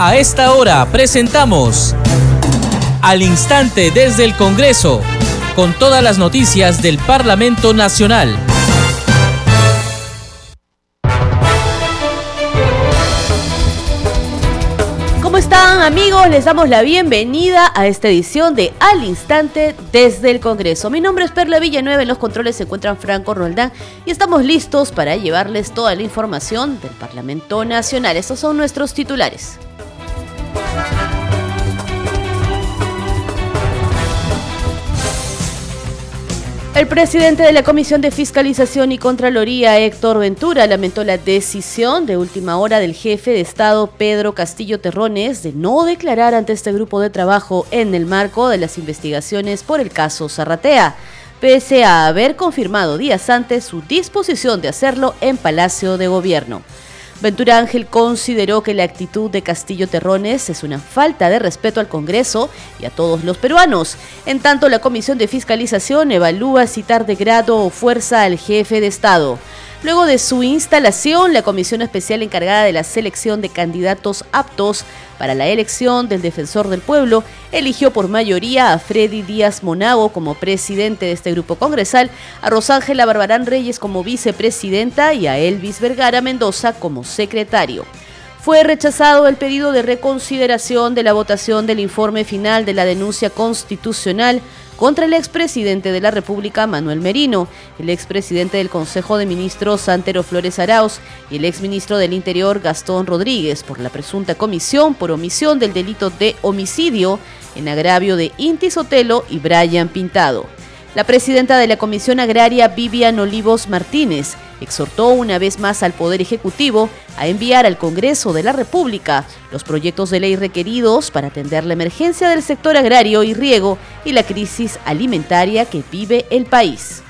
A esta hora presentamos Al Instante desde el Congreso, con todas las noticias del Parlamento Nacional. ¿Cómo están amigos? Les damos la bienvenida a esta edición de Al Instante desde el Congreso. Mi nombre es Perla Villanueva, en los controles se encuentran Franco Roldán y estamos listos para llevarles toda la información del Parlamento Nacional. Estos son nuestros titulares. El presidente de la Comisión de Fiscalización y Contraloría, Héctor Ventura, lamentó la decisión de última hora del jefe de Estado, Pedro Castillo Terrones, de no declarar ante este grupo de trabajo en el marco de las investigaciones por el caso Zarratea, pese a haber confirmado días antes su disposición de hacerlo en Palacio de Gobierno. Ventura Ángel consideró que la actitud de Castillo Terrones es una falta de respeto al Congreso y a todos los peruanos. En tanto, la Comisión de Fiscalización evalúa citar de grado o fuerza al jefe de Estado. Luego de su instalación, la comisión especial encargada de la selección de candidatos aptos para la elección del defensor del pueblo eligió por mayoría a Freddy Díaz Monago como presidente de este grupo congresal, a Rosángela Barbarán Reyes como vicepresidenta y a Elvis Vergara Mendoza como secretario. Fue rechazado el pedido de reconsideración de la votación del informe final de la denuncia constitucional contra el expresidente de la República, Manuel Merino, el expresidente del Consejo de Ministros, Santero Flores Arauz, y el exministro del Interior, Gastón Rodríguez, por la presunta comisión por omisión del delito de homicidio en agravio de Inti Sotelo y Brian Pintado. La presidenta de la Comisión Agraria, Vivian Olivos Martínez, exhortó una vez más al Poder Ejecutivo a enviar al Congreso de la República los proyectos de ley requeridos para atender la emergencia del sector agrario y riego y la crisis alimentaria que vive el país.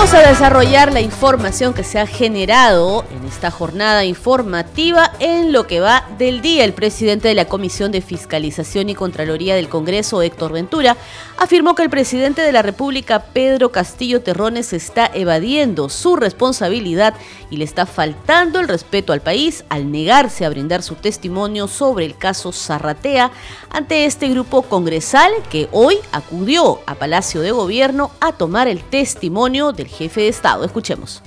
Vamos a desarrollar la información que se ha generado en esta jornada informativa en lo que va del día. El presidente de la Comisión de Fiscalización y Contraloría del Congreso, Héctor Ventura, afirmó que el presidente de la República, Pedro Castillo Terrones, está evadiendo su responsabilidad y le está faltando el respeto al país al negarse a brindar su testimonio sobre el caso Zarratea ante este grupo congresal que hoy acudió a Palacio de Gobierno a tomar el testimonio del jefe de Estado. Escuchemos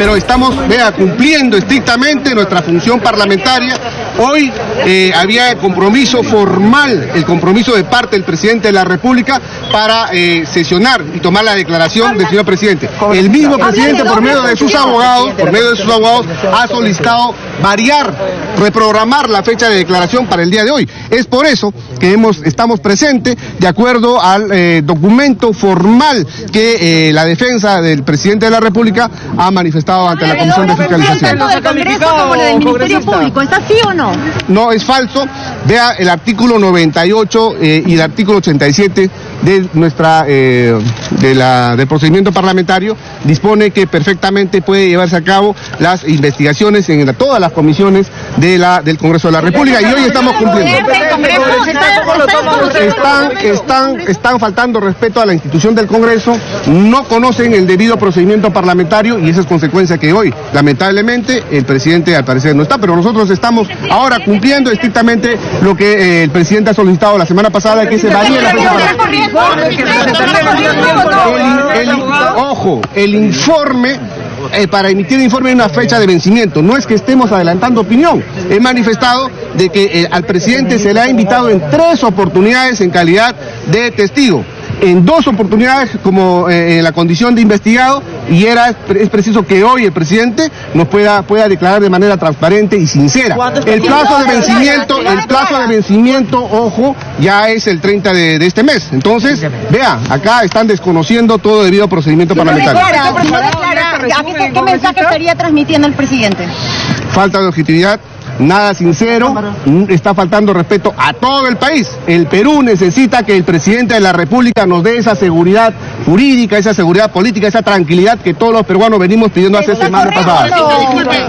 pero estamos vea, cumpliendo estrictamente nuestra función parlamentaria. Hoy eh, había compromiso formal, el compromiso de parte del presidente de la República para eh, sesionar y tomar la declaración del señor presidente. El mismo presidente, por medio de sus abogados, por medio de sus abogados, ha solicitado variar, reprogramar la fecha de declaración para el día de hoy. Es por eso que hemos, estamos presentes de acuerdo al eh, documento formal que la defensa del presidente de la República ha manifestado ante la Comisión de Fiscalización. como del Ministerio Público, ¿está así o no? No, es falso. Vea el artículo 98 eh, y el artículo 87 de nuestra eh, de la, del procedimiento parlamentario dispone que perfectamente puede llevarse a cabo las investigaciones en todas las comisiones de la, del Congreso de la República y hoy estamos cumpliendo. Están, están, están faltando respeto a la institución del Congreso, no conocen el debido procedimiento parlamentario y esa es consecuencia que hoy, lamentablemente, el presidente al parecer no está, pero nosotros estamos ahora cumpliendo estrictamente lo que eh, el presidente ha solicitado la semana pasada, que se varíe la fecha ojo, el informe eh, para emitir el informe hay una fecha de vencimiento. No es que estemos adelantando opinión. He manifestado de que eh, al presidente se le ha invitado en tres oportunidades en calidad de testigo en dos oportunidades como eh, en la condición de investigado y era es preciso que hoy el presidente nos pueda pueda declarar de manera transparente y sincera. El plazo de vencimiento, el plazo de vencimiento, ojo, ya es el 30 de, este mes. Entonces, vea, acá están desconociendo todo debido a procedimiento parlamentario. ¿Qué mensaje estaría transmitiendo el presidente? Falta de objetividad, nada sincero, mm, está faltando respeto a todo el país. El Perú necesita que el presidente de la República nos dé esa seguridad jurídica, esa seguridad política, esa tranquilidad que todos los peruanos venimos pidiendo hace semanas pasadas.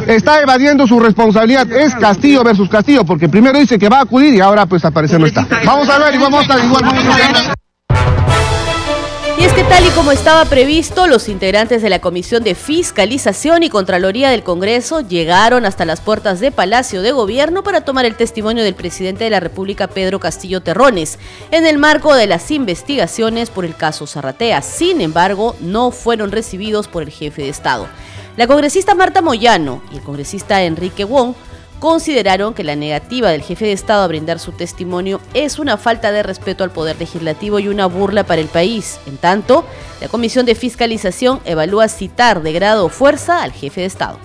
Está evadiendo su responsabilidad, es Castillo versus Castillo, porque primero dice que va a acudir y ahora pues aparece no está. Vamos a ver y vamos a estar igual. Y es que tal y como estaba previsto, los integrantes de la Comisión de Fiscalización y Contraloría del Congreso llegaron hasta las puertas de Palacio de Gobierno para tomar el testimonio del presidente de la República, Pedro Castillo Terrones, en el marco de las investigaciones por el caso Zarratea. Sin embargo, no fueron recibidos por el jefe de Estado. La congresista Marta Moyano y el congresista Enrique Wong consideraron que la negativa del jefe de Estado a brindar su testimonio es una falta de respeto al Poder Legislativo y una burla para el país. En tanto, la Comisión de Fiscalización evalúa citar de grado o fuerza al jefe de Estado.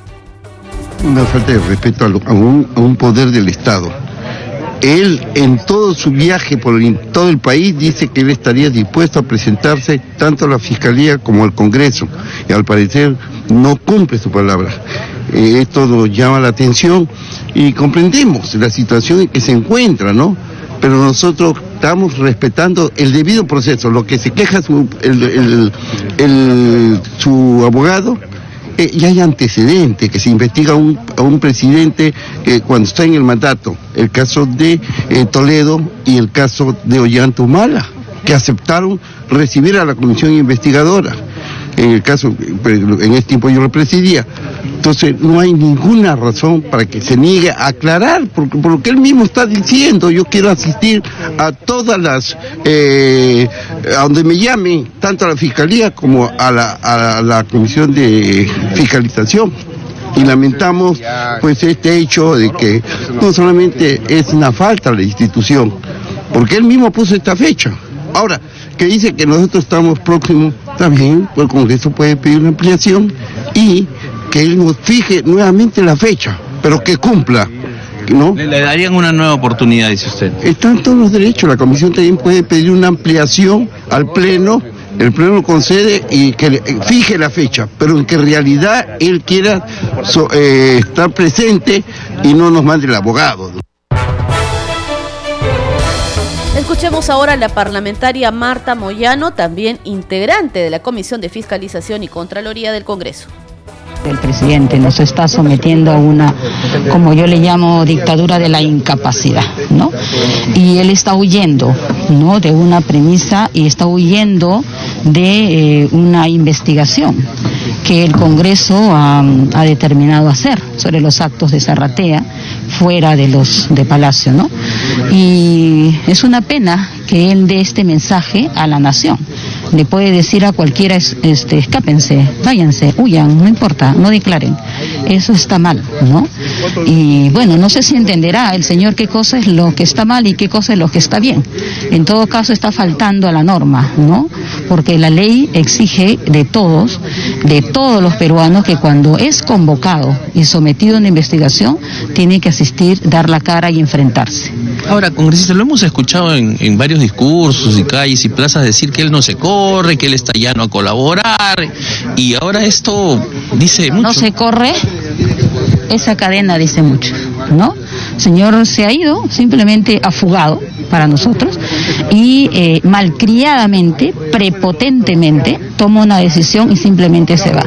Una falta de respeto a, un, a un poder del Estado. Él en todo su viaje por todo el país dice que él estaría dispuesto a presentarse tanto a la Fiscalía como al Congreso y al parecer no cumple su palabra. Eh, esto nos llama la atención y comprendemos la situación en que se encuentra, ¿no? Pero nosotros estamos respetando el debido proceso. Lo que se queja su, su abogado eh, ya hay antecedentes, que se investiga a un presidente eh, cuando está en el mandato, el caso de eh, Toledo y el caso de Ollanta Humala, que aceptaron recibir a la comisión investigadora en el caso, en este tiempo yo lo presidía. Entonces no hay ninguna razón para que se niegue a aclarar, porque por lo que él mismo está diciendo, yo quiero asistir a todas las, eh, a donde me llame, tanto a la Fiscalía como a la, a la Comisión de Fiscalización y lamentamos pues este hecho de que no solamente es una falta a la institución, porque él mismo puso esta fecha. Ahora, que dice que nosotros estamos próximos, también el Congreso puede pedir una ampliación y que él nos fije nuevamente la fecha, pero que cumpla. ¿No? Le, darían una nueva oportunidad, dice usted. Están todos los derechos. La comisión también puede pedir una ampliación al Pleno. El Pleno concede y que fije la fecha, pero en que en realidad él quiera eh, estar presente y no nos mande el abogado. Escuchemos ahora a la parlamentaria Marta Moyano, también integrante de la Comisión de Fiscalización y Contraloría del Congreso. El presidente nos está sometiendo a una, como yo le llamo, dictadura de la incapacidad, ¿no? Y él está huyendo, ¿no? De una premisa y está huyendo de eh, una investigación que el Congreso ha, ha, determinado hacer sobre los actos de Zarratea fuera de los de Palacio, ¿no? Y es una pena que él dé este mensaje a la nación. Le puede decir a cualquiera, este, escápense, váyanse, huyan, no importa, no declaren. Eso está mal, ¿no? Y bueno, no sé si entenderá el Señor qué cosa es lo que está mal y qué cosa es lo que está bien. En todo caso está faltando a la norma, ¿no? Porque la ley exige de todos, de todos los peruanos, que cuando es convocado y sometido a una investigación, tiene que asistir, dar la cara y enfrentarse. Ahora, congresista, lo hemos escuchado en, en varios discursos y calles y plazas decir que él no se corre, que él está llano a colaborar y ahora esto dice mucho. No se corre, esa cadena dice mucho, ¿no? Señor se ha ido, simplemente ha fugado para nosotros y eh, malcriadamente, prepotentemente, toma una decisión y simplemente se va.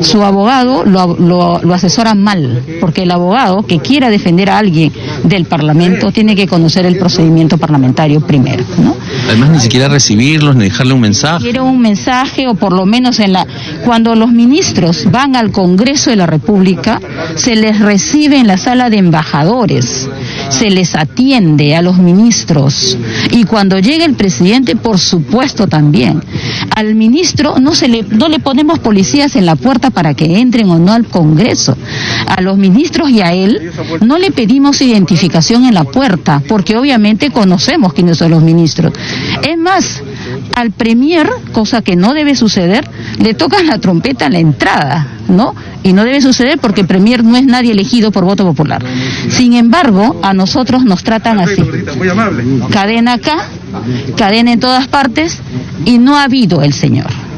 Su abogado lo, lo, asesora mal, porque el abogado que quiera defender a alguien del Parlamento tiene que conocer el procedimiento parlamentario primero, ¿no? Además ni siquiera recibirlos ni dejarle un mensaje. Quiere un mensaje o por lo menos en la cuando los ministros van al Congreso de la República se les recibe en la sala de embajadores, se les atiende a los ministros y cuando llega el presidente por supuesto también. Al ministro no se le no le ponemos policías en la puerta para que entren o no al Congreso. A los ministros y a él no le pedimos identificación en la puerta porque obviamente conocemos quiénes son los ministros. Es más, al premier, cosa que no debe suceder, le tocan la trompeta a la entrada, ¿no? Y no debe suceder porque el premier no es nadie elegido por voto popular. Sin embargo, a nosotros nos tratan así. Cadena acá, cadena en todas partes y no ha habido el señor.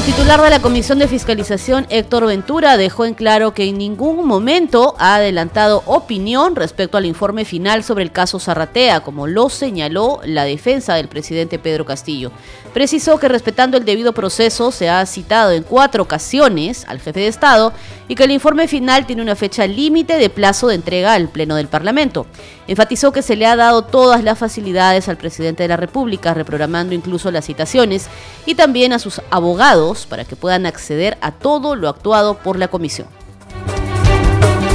El titular de la Comisión de Fiscalización, Héctor Ventura, dejó en claro que en ningún momento ha adelantado opinión respecto al informe final sobre el caso Zarratea, como lo señaló la defensa del presidente Pedro Castillo. Precisó que respetando el debido proceso se ha citado en cuatro ocasiones al jefe de Estado y que el informe final tiene una fecha límite de plazo de entrega al Pleno del Parlamento. Enfatizó que se le ha dado todas las facilidades al presidente de la República, reprogramando incluso las citaciones, y también a sus abogados para que puedan acceder a todo lo actuado por la comisión.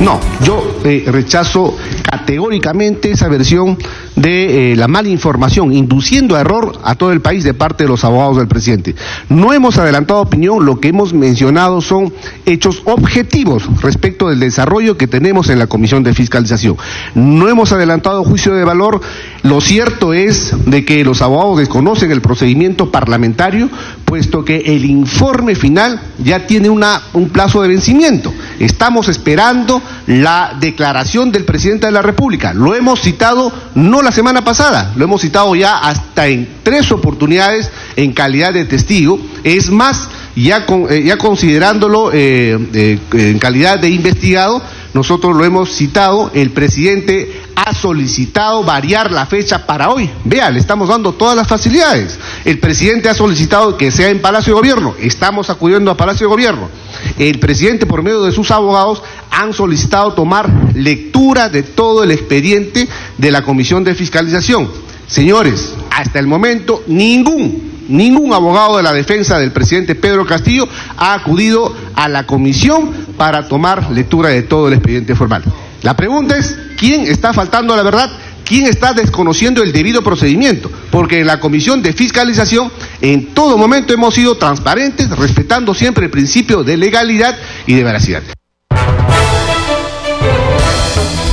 No, yo eh, rechazo categóricamente esa versión de eh, la mala información, induciendo a error a todo el país de parte de los abogados del presidente. No hemos adelantado opinión, lo que hemos mencionado son hechos objetivos respecto del desarrollo que tenemos en la Comisión de Fiscalización. No hemos adelantado juicio de valor, lo cierto es de que los abogados desconocen el procedimiento parlamentario, puesto que el informe final ya tiene una, un plazo de vencimiento. Estamos esperando la declaración del presidente de la República. Lo hemos citado no la semana pasada, lo hemos citado ya hasta en tres oportunidades en calidad de testigo. Es más, ya, eh, ya considerándolo eh, eh, en calidad de investigado, nosotros lo hemos citado, el presidente ha solicitado variar la fecha para hoy. Vea, le estamos dando todas las facilidades. El presidente ha solicitado que sea en Palacio de Gobierno. Estamos acudiendo a Palacio de Gobierno. El presidente, por medio de sus abogados, han solicitado tomar lectura de todo el expediente de la Comisión de Fiscalización. Señores, hasta el momento ningún ningún abogado de la defensa del presidente Pedro Castillo ha acudido a la comisión para tomar lectura de todo el expediente formal. La pregunta es, ¿quién está faltando a la verdad? ¿Quién está desconociendo el debido procedimiento? Porque en la comisión de fiscalización en todo momento hemos sido transparentes, respetando siempre el principio de legalidad y de veracidad.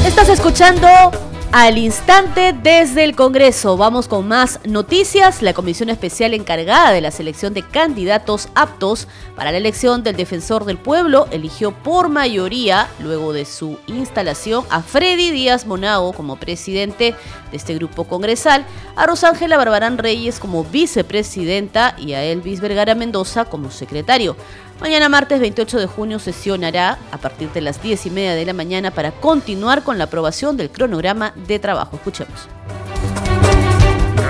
Estás escuchando al instante desde el Congreso. Vamos con más noticias. La comisión especial encargada de la selección de candidatos aptos para la elección del defensor del pueblo eligió por mayoría, luego de su instalación, a Freddy Díaz Monago como presidente de este grupo congresal, a Rosángela Barbarán Reyes como vicepresidenta y a Elvis Vergara Mendoza como secretario. Mañana martes 28 de junio sesionará a partir de las 10 y media de la mañana para continuar con la aprobación del cronograma de trabajo. Escuchemos.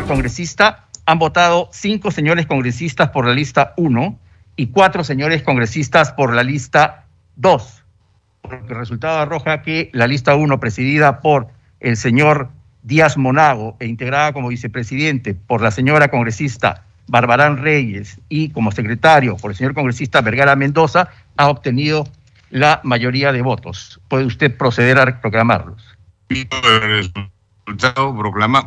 Congresista han votado cinco señores congresistas por la lista 1 y cuatro señores congresistas por la lista 2. El resultado arroja que la lista 1, presidida por el señor Díaz Monago e integrada como vicepresidente por la señora congresista Barbarán Reyes y como secretario por el señor congresista Vergara Mendoza, ha obtenido la mayoría de votos. ¿Puede usted proceder a proclamarlos? resultado,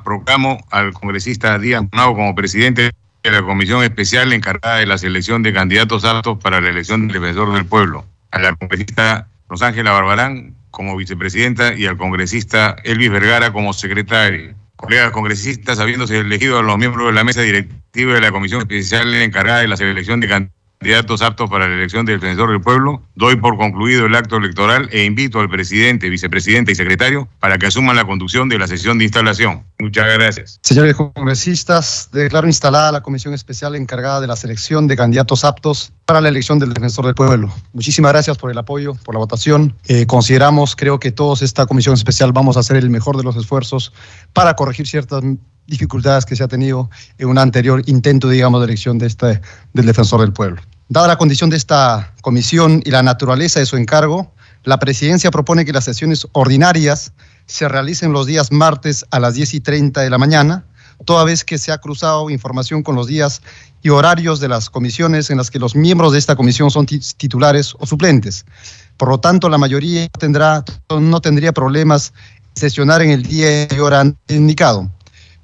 proclama, al congresista Díaz Monago como presidente de la comisión especial encargada de la selección de candidatos aptos para la elección del defensor del pueblo, a la congresista Rosángela Barbarán como vicepresidenta y al congresista Elvis Vergara como secretario colegas congresistas, habiéndose elegido a los miembros de la mesa directiva de la Comisión Especial encargada de la selección de candidatos aptos para la elección del defensor del pueblo, doy por concluido el acto electoral e invito al presidente, vicepresidente y secretario para que asuman la conducción de la sesión de instalación. Muchas gracias. Señores congresistas, declaro instalada la comisión especial encargada de la selección de candidatos aptos para la elección del defensor del pueblo. Muchísimas gracias por el apoyo, por la votación. Eh, consideramos, creo que todos esta comisión especial vamos a hacer el mejor de los esfuerzos para corregir ciertas dificultades que se ha tenido en un anterior intento, digamos, de elección de este, del defensor del pueblo. Dada la condición de esta comisión y la naturaleza de su encargo, la presidencia propone que las sesiones ordinarias se realicen los días martes a las 10 y 30 de la mañana, toda vez que se ha cruzado información con los días y horarios de las comisiones en las que los miembros de esta comisión son titulares o suplentes. Por lo tanto, la mayoría tendrá, no tendría problemas sesionar en el día y hora indicado,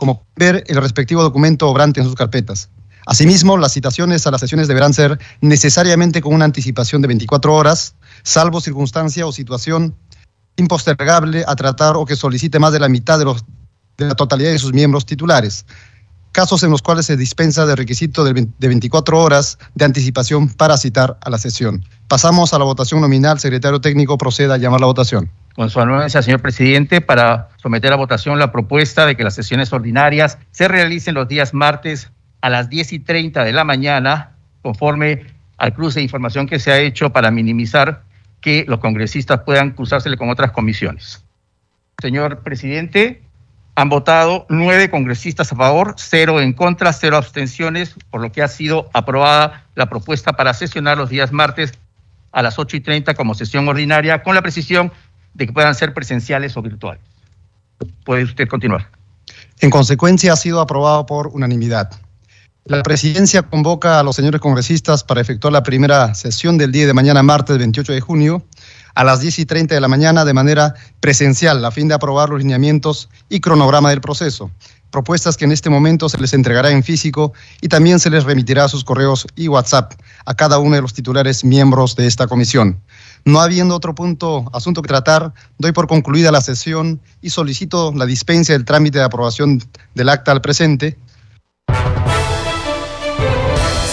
como ver el respectivo documento obrante en sus carpetas. Asimismo, las citaciones a las sesiones deberán ser necesariamente con una anticipación de 24 horas, salvo circunstancia o situación impostergable a tratar o que solicite más de la mitad de, los, de la totalidad de sus miembros titulares. Casos en los cuales se dispensa del requisito de 24 horas de anticipación para citar a la sesión. Pasamos a la votación nominal. Secretario técnico, proceda a llamar la votación. Con su anuencia, señor presidente, para someter a votación la propuesta de que las sesiones ordinarias se realicen los días martes a las 10 y 30 de la mañana, conforme al cruce de información que se ha hecho para minimizar que los congresistas puedan cruzársele con otras comisiones. Señor presidente, han votado nueve congresistas a favor, cero en contra, cero abstenciones, por lo que ha sido aprobada la propuesta para sesionar los días martes a las 8 y 30 como sesión ordinaria, con la precisión de que puedan ser presenciales o virtuales. Puede usted continuar. En consecuencia, ha sido aprobado por unanimidad. La presidencia convoca a los señores congresistas para efectuar la primera sesión del día de mañana, martes 28 de junio, a las 10 y 30 de la mañana de manera presencial, a fin de aprobar los lineamientos y cronograma del proceso. Propuestas que en este momento se les entregará en físico y también se les remitirá a sus correos y WhatsApp a cada uno de los titulares miembros de esta comisión. No habiendo otro punto, asunto que tratar, doy por concluida la sesión y solicito la dispensa del trámite de aprobación del acta al presente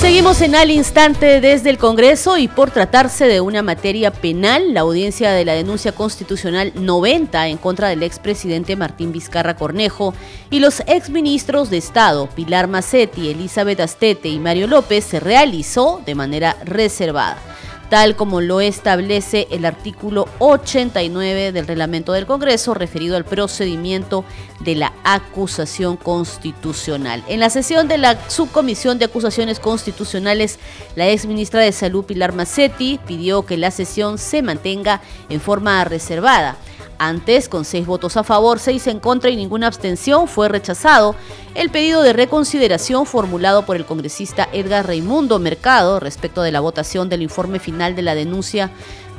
Seguimos en al instante desde el Congreso y por tratarse de una materia penal, la audiencia de la denuncia constitucional 90 en contra del expresidente Martín Vizcarra Cornejo y los exministros de Estado Pilar Macetti, Elizabeth Astete y Mario López se realizó de manera reservada tal como lo establece el artículo 89 del reglamento del Congreso referido al procedimiento de la acusación constitucional. En la sesión de la subcomisión de acusaciones constitucionales, la ex ministra de Salud Pilar Macetti pidió que la sesión se mantenga en forma reservada. Antes, con seis votos a favor, seis en contra y ninguna abstención, fue rechazado. El pedido de reconsideración formulado por el congresista Edgar Raimundo Mercado respecto de la votación del informe final de la denuncia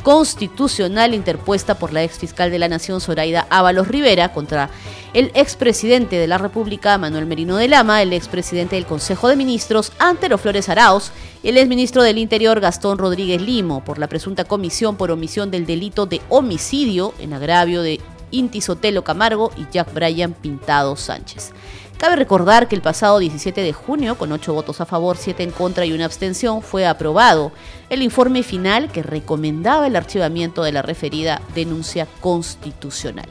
constitucional interpuesta por la ex fiscal de la Nación, Zoraida Ábalos Rivera, contra el expresidente de la República, Manuel Merino de Lama, el expresidente del Consejo de Ministros, Antero Flores Arauz, y el exministro del Interior, Gastón Rodríguez Limo, por la presunta comisión por omisión del delito de homicidio en agravio de Inti Sotelo Camargo y Jack Bryan Pintado Sánchez. Cabe recordar que el pasado 17 de junio, con 8 votos a favor, 7 en contra y una abstención, fue aprobado el informe final que recomendaba el archivamiento de la referida denuncia constitucional.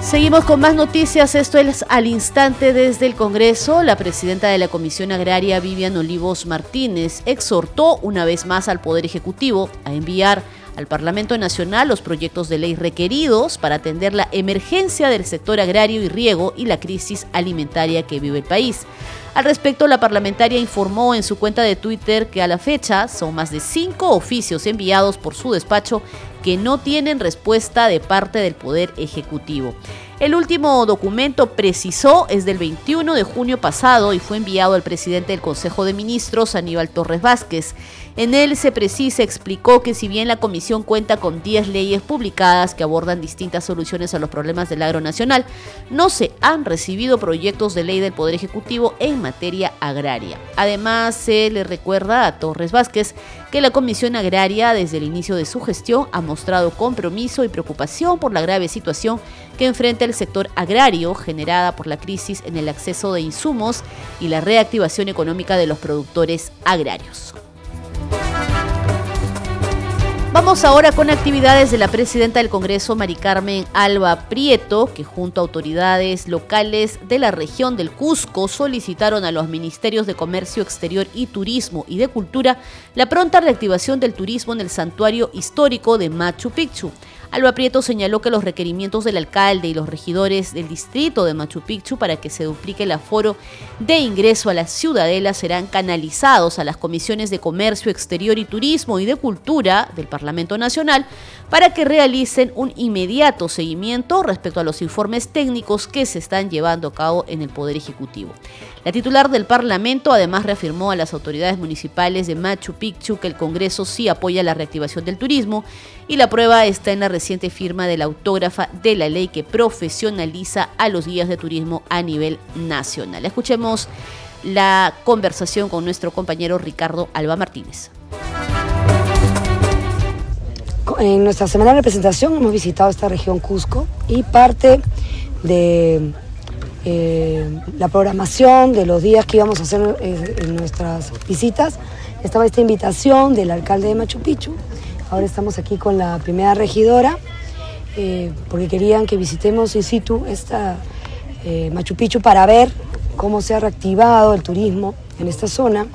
Seguimos con más noticias. Esto es al instante desde el Congreso. La presidenta de la Comisión Agraria, Vivian Olivos Martínez, exhortó una vez más al Poder Ejecutivo a enviar al Parlamento Nacional los proyectos de ley requeridos para atender la emergencia del sector agrario y riego y la crisis alimentaria que vive el país. Al respecto, la parlamentaria informó en su cuenta de Twitter que a la fecha son más de cinco oficios enviados por su despacho que no tienen respuesta de parte del Poder Ejecutivo. El último documento precisó es del 21 de junio pasado y fue enviado al presidente del Consejo de Ministros, Aníbal Torres Vázquez. En él se precisa, explicó que si bien la comisión cuenta con 10 leyes publicadas que abordan distintas soluciones a los problemas del agro nacional, no se han recibido proyectos de ley del Poder Ejecutivo en materia agraria. Además, se le recuerda a Torres Vázquez que la Comisión Agraria desde el inicio de su gestión ha mostrado compromiso y preocupación por la grave situación que enfrenta el sector agrario generada por la crisis en el acceso de insumos y la reactivación económica de los productores agrarios. Vamos ahora con actividades de la presidenta del Congreso, Mari Carmen Alba Prieto, que junto a autoridades locales de la región del Cusco solicitaron a los ministerios de Comercio Exterior y Turismo y de Cultura la pronta reactivación del turismo en el santuario histórico de Machu Picchu. Alba Prieto señaló que los requerimientos del alcalde y los regidores del distrito de Machu Picchu para que se duplique el aforo de ingreso a la ciudadela serán canalizados a las comisiones de Comercio Exterior y Turismo y de Cultura del Parlamento Nacional para que realicen un inmediato seguimiento respecto a los informes técnicos que se están llevando a cabo en el Poder Ejecutivo. La titular del Parlamento además reafirmó a las autoridades municipales de Machu Picchu que el Congreso sí apoya la reactivación del turismo y la prueba está en la reciente firma de la autógrafa de la ley que profesionaliza a los guías de turismo a nivel nacional. Escuchemos la conversación con nuestro compañero Ricardo Alba Martínez. En nuestra semana de representación hemos visitado esta región Cusco y parte de eh, la programación de los días que íbamos a hacer eh, en nuestras visitas estaba esta invitación del alcalde de Machu Picchu Ahora estamos aquí con la primera regidora eh, porque querían que visitemos in situ esta eh, Machu Picchu para ver cómo se ha reactivado el turismo en esta zona,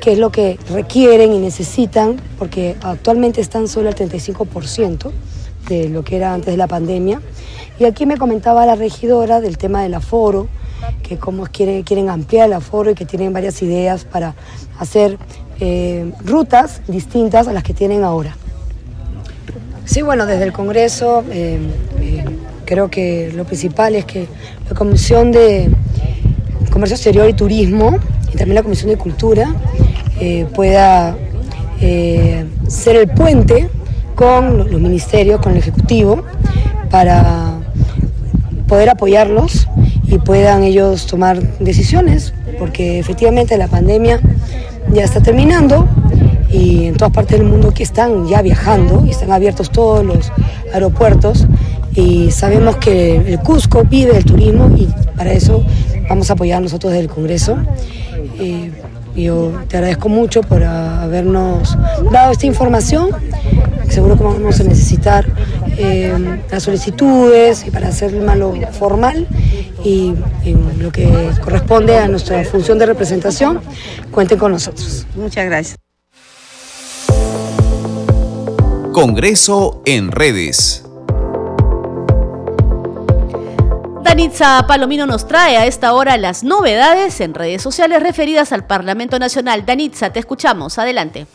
qué es lo que requieren y necesitan, porque actualmente están solo al 35% de lo que era antes de la pandemia. Y aquí me comentaba la regidora del tema del aforo, que cómo quieren, quieren ampliar el aforo y que tienen varias ideas para hacer eh, rutas distintas a las que tienen ahora. Sí, bueno, desde el Congreso eh, eh, creo que lo principal es que la Comisión de Comercio Exterior y Turismo y también la Comisión de Cultura pueda ser el puente con los ministerios, con el Ejecutivo, para poder apoyarlos y puedan ellos tomar decisiones, porque efectivamente la pandemia ya está terminando y en todas partes del mundo que están ya viajando y están abiertos todos los aeropuertos y sabemos que el Cusco vive del turismo y para eso vamos a apoyar nosotros desde el Congreso. Eh, yo te agradezco mucho por habernos dado esta información. Seguro que vamos a necesitar eh, las solicitudes y para hacerlo formal y en lo que corresponde a nuestra función de representación, cuenten con nosotros. Muchas gracias. Congreso en redes. Danitza Palomino nos trae a esta hora las novedades en redes sociales referidas al Parlamento Nacional. Danitza, te escuchamos. Adelante.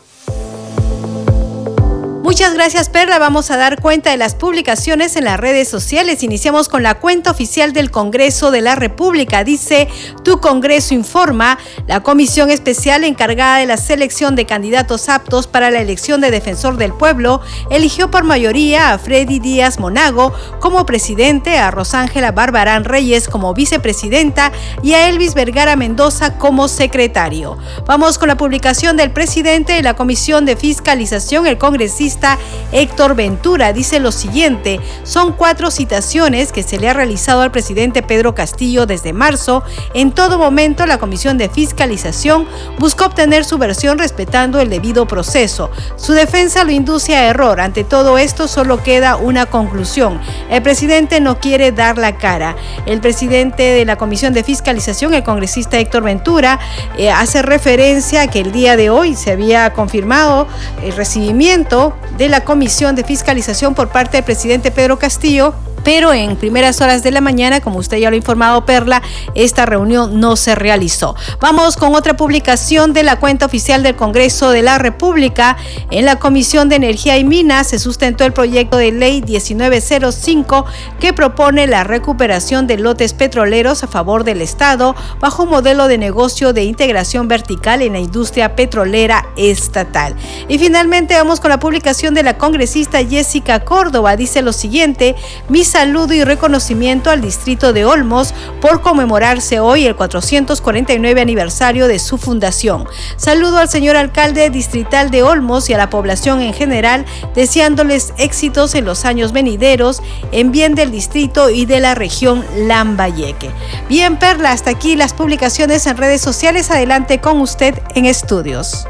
Muchas gracias Perla. Vamos a dar cuenta de las publicaciones en las redes sociales. Iniciamos con la cuenta oficial del Congreso de la República. Dice, tu Congreso informa, la comisión especial encargada de la selección de candidatos aptos para la elección de defensor del pueblo eligió por mayoría a Freddy Díaz Monago como presidente, a Rosángela Barbarán Reyes como vicepresidenta y a Elvis Vergara Mendoza como secretario. Vamos con la publicación del presidente de la Comisión de Fiscalización, el congresista Héctor Ventura dice lo siguiente, son cuatro citaciones que se le ha realizado al presidente Pedro Castillo desde marzo. En todo momento la Comisión de Fiscalización buscó obtener su versión respetando el debido proceso. Su defensa lo induce a error. Ante todo esto solo queda una conclusión. El presidente no quiere dar la cara. El presidente de la Comisión de Fiscalización, el congresista Héctor Ventura, eh, hace referencia a que el día de hoy se había confirmado el recibimiento de la Comisión de Fiscalización por parte del presidente Pedro Castillo pero en primeras horas de la mañana, como usted ya lo ha informado Perla, esta reunión no se realizó. Vamos con otra publicación de la cuenta oficial del Congreso de la República. En la Comisión de Energía y Minas se sustentó el proyecto de ley 1905 que propone la recuperación de lotes petroleros a favor del Estado bajo un modelo de negocio de integración vertical en la industria petrolera estatal. Y finalmente vamos con la publicación de la congresista Jessica Córdoba. Dice lo siguiente, mis saludo y reconocimiento al distrito de Olmos por conmemorarse hoy el 449 aniversario de su fundación. Saludo al señor alcalde distrital de Olmos y a la población en general, deseándoles éxitos en los años venideros en bien del distrito y de la región Lambayeque. Bien, Perla, hasta aquí las publicaciones en redes sociales. Adelante con usted en estudios.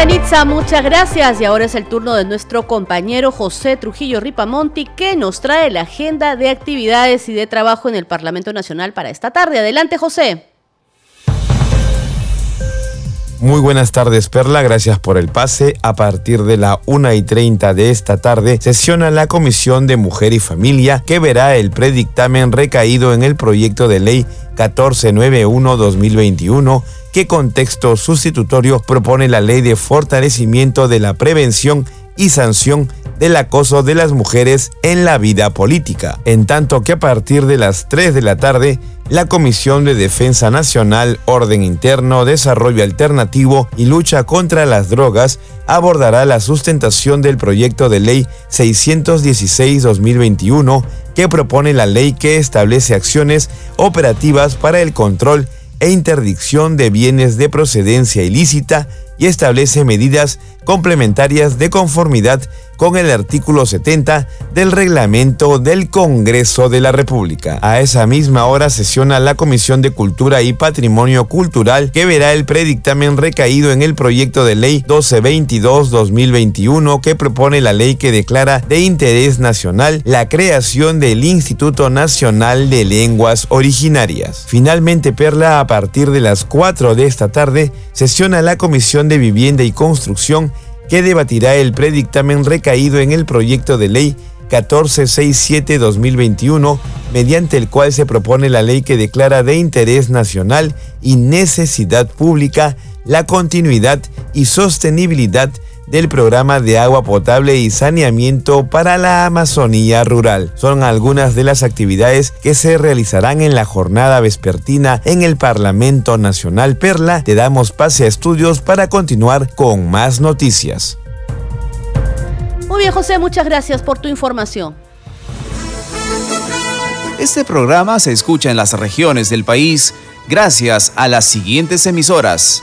Danitza, muchas gracias. Y ahora es el turno de nuestro compañero José Trujillo Ripamonti, que nos trae la agenda de actividades y de trabajo en el Parlamento Nacional para esta tarde. Adelante, José. Muy buenas tardes, Perla. Gracias por el pase. A partir de la 1 y 30 de esta tarde, sesiona la Comisión de Mujer y Familia, que verá el predictamen recaído en el proyecto de ley 1491-2021 qué contexto sustitutorio propone la ley de fortalecimiento de la prevención y sanción del acoso de las mujeres en la vida política, en tanto que a partir de las 3 de la tarde, la Comisión de Defensa Nacional, Orden Interno, Desarrollo Alternativo y Lucha contra las Drogas abordará la sustentación del proyecto de ley 616-2021 que propone la ley que establece acciones operativas para el control e interdicción de bienes de procedencia ilícita y establece medidas complementarias de conformidad con el artículo 70 del reglamento del Congreso de la República. A esa misma hora sesiona la Comisión de Cultura y Patrimonio Cultural que verá el predictamen recaído en el proyecto de ley 1222-2021 que propone la ley que declara de interés nacional la creación del Instituto Nacional de Lenguas Originarias. Finalmente, Perla, a partir de las 4 de esta tarde, sesiona la Comisión de Vivienda y Construcción que debatirá el predictamen recaído en el proyecto de ley 1467-2021, mediante el cual se propone la ley que declara de interés nacional y necesidad pública la continuidad y sostenibilidad del programa de agua potable y saneamiento para la Amazonía rural. Son algunas de las actividades que se realizarán en la jornada vespertina en el Parlamento Nacional Perla. Te damos pase a estudios para continuar con más noticias. Muy bien, José, muchas gracias por tu información. Este programa se escucha en las regiones del país gracias a las siguientes emisoras.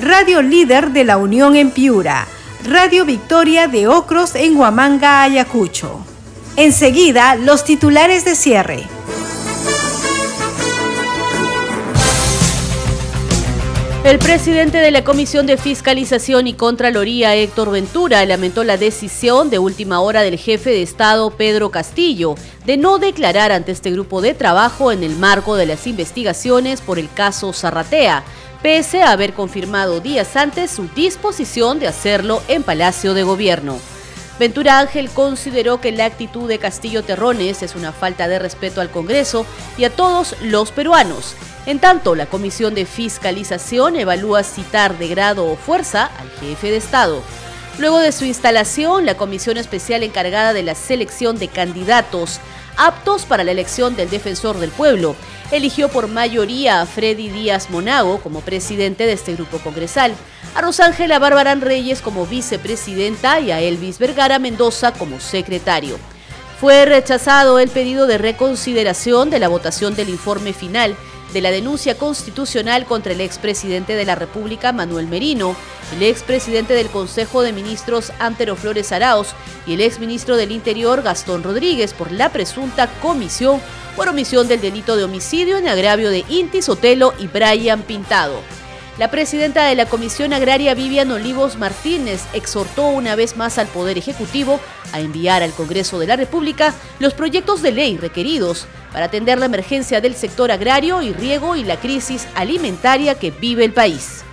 Radio Líder de la Unión en Piura, Radio Victoria de Ocros en Huamanga, Ayacucho. Enseguida, los titulares de cierre. El presidente de la Comisión de Fiscalización y Contraloría, Héctor Ventura, lamentó la decisión de última hora del jefe de Estado, Pedro Castillo, de no declarar ante este grupo de trabajo en el marco de las investigaciones por el caso Zarratea pese a haber confirmado días antes su disposición de hacerlo en Palacio de Gobierno. Ventura Ángel consideró que la actitud de Castillo Terrones es una falta de respeto al Congreso y a todos los peruanos. En tanto, la Comisión de Fiscalización evalúa citar de grado o fuerza al jefe de Estado. Luego de su instalación, la Comisión Especial encargada de la selección de candidatos aptos para la elección del defensor del pueblo eligió por mayoría a Freddy Díaz Monago como presidente de este grupo congresal, a Rosángela Barbarán Reyes como vicepresidenta y a Elvis Vergara Mendoza como secretario. Fue rechazado el pedido de reconsideración de la votación del informe final de la denuncia constitucional contra el expresidente de la República, Manuel Merino, el expresidente del Consejo de Ministros, Antero Flores Arauz, y el exministro del Interior, Gastón Rodríguez, por la presunta comisión por omisión del delito de homicidio en agravio de Inti Sotelo y Brian Pintado. La presidenta de la Comisión Agraria, Vivian Olivos Martínez, exhortó una vez más al Poder Ejecutivo a enviar al Congreso de la República los proyectos de ley requeridos para atender la emergencia del sector agrario y riego y la crisis alimentaria que vive el país.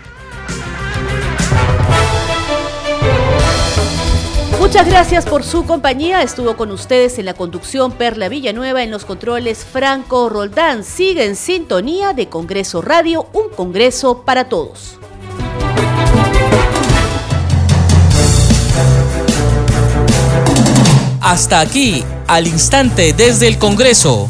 Muchas gracias por su compañía. Estuvo con ustedes en la conducción Perla Villanueva, en los controles Franco Roldán. Sigue en sintonía de Congreso Radio, un Congreso para todos. Hasta aquí, al instante desde el Congreso,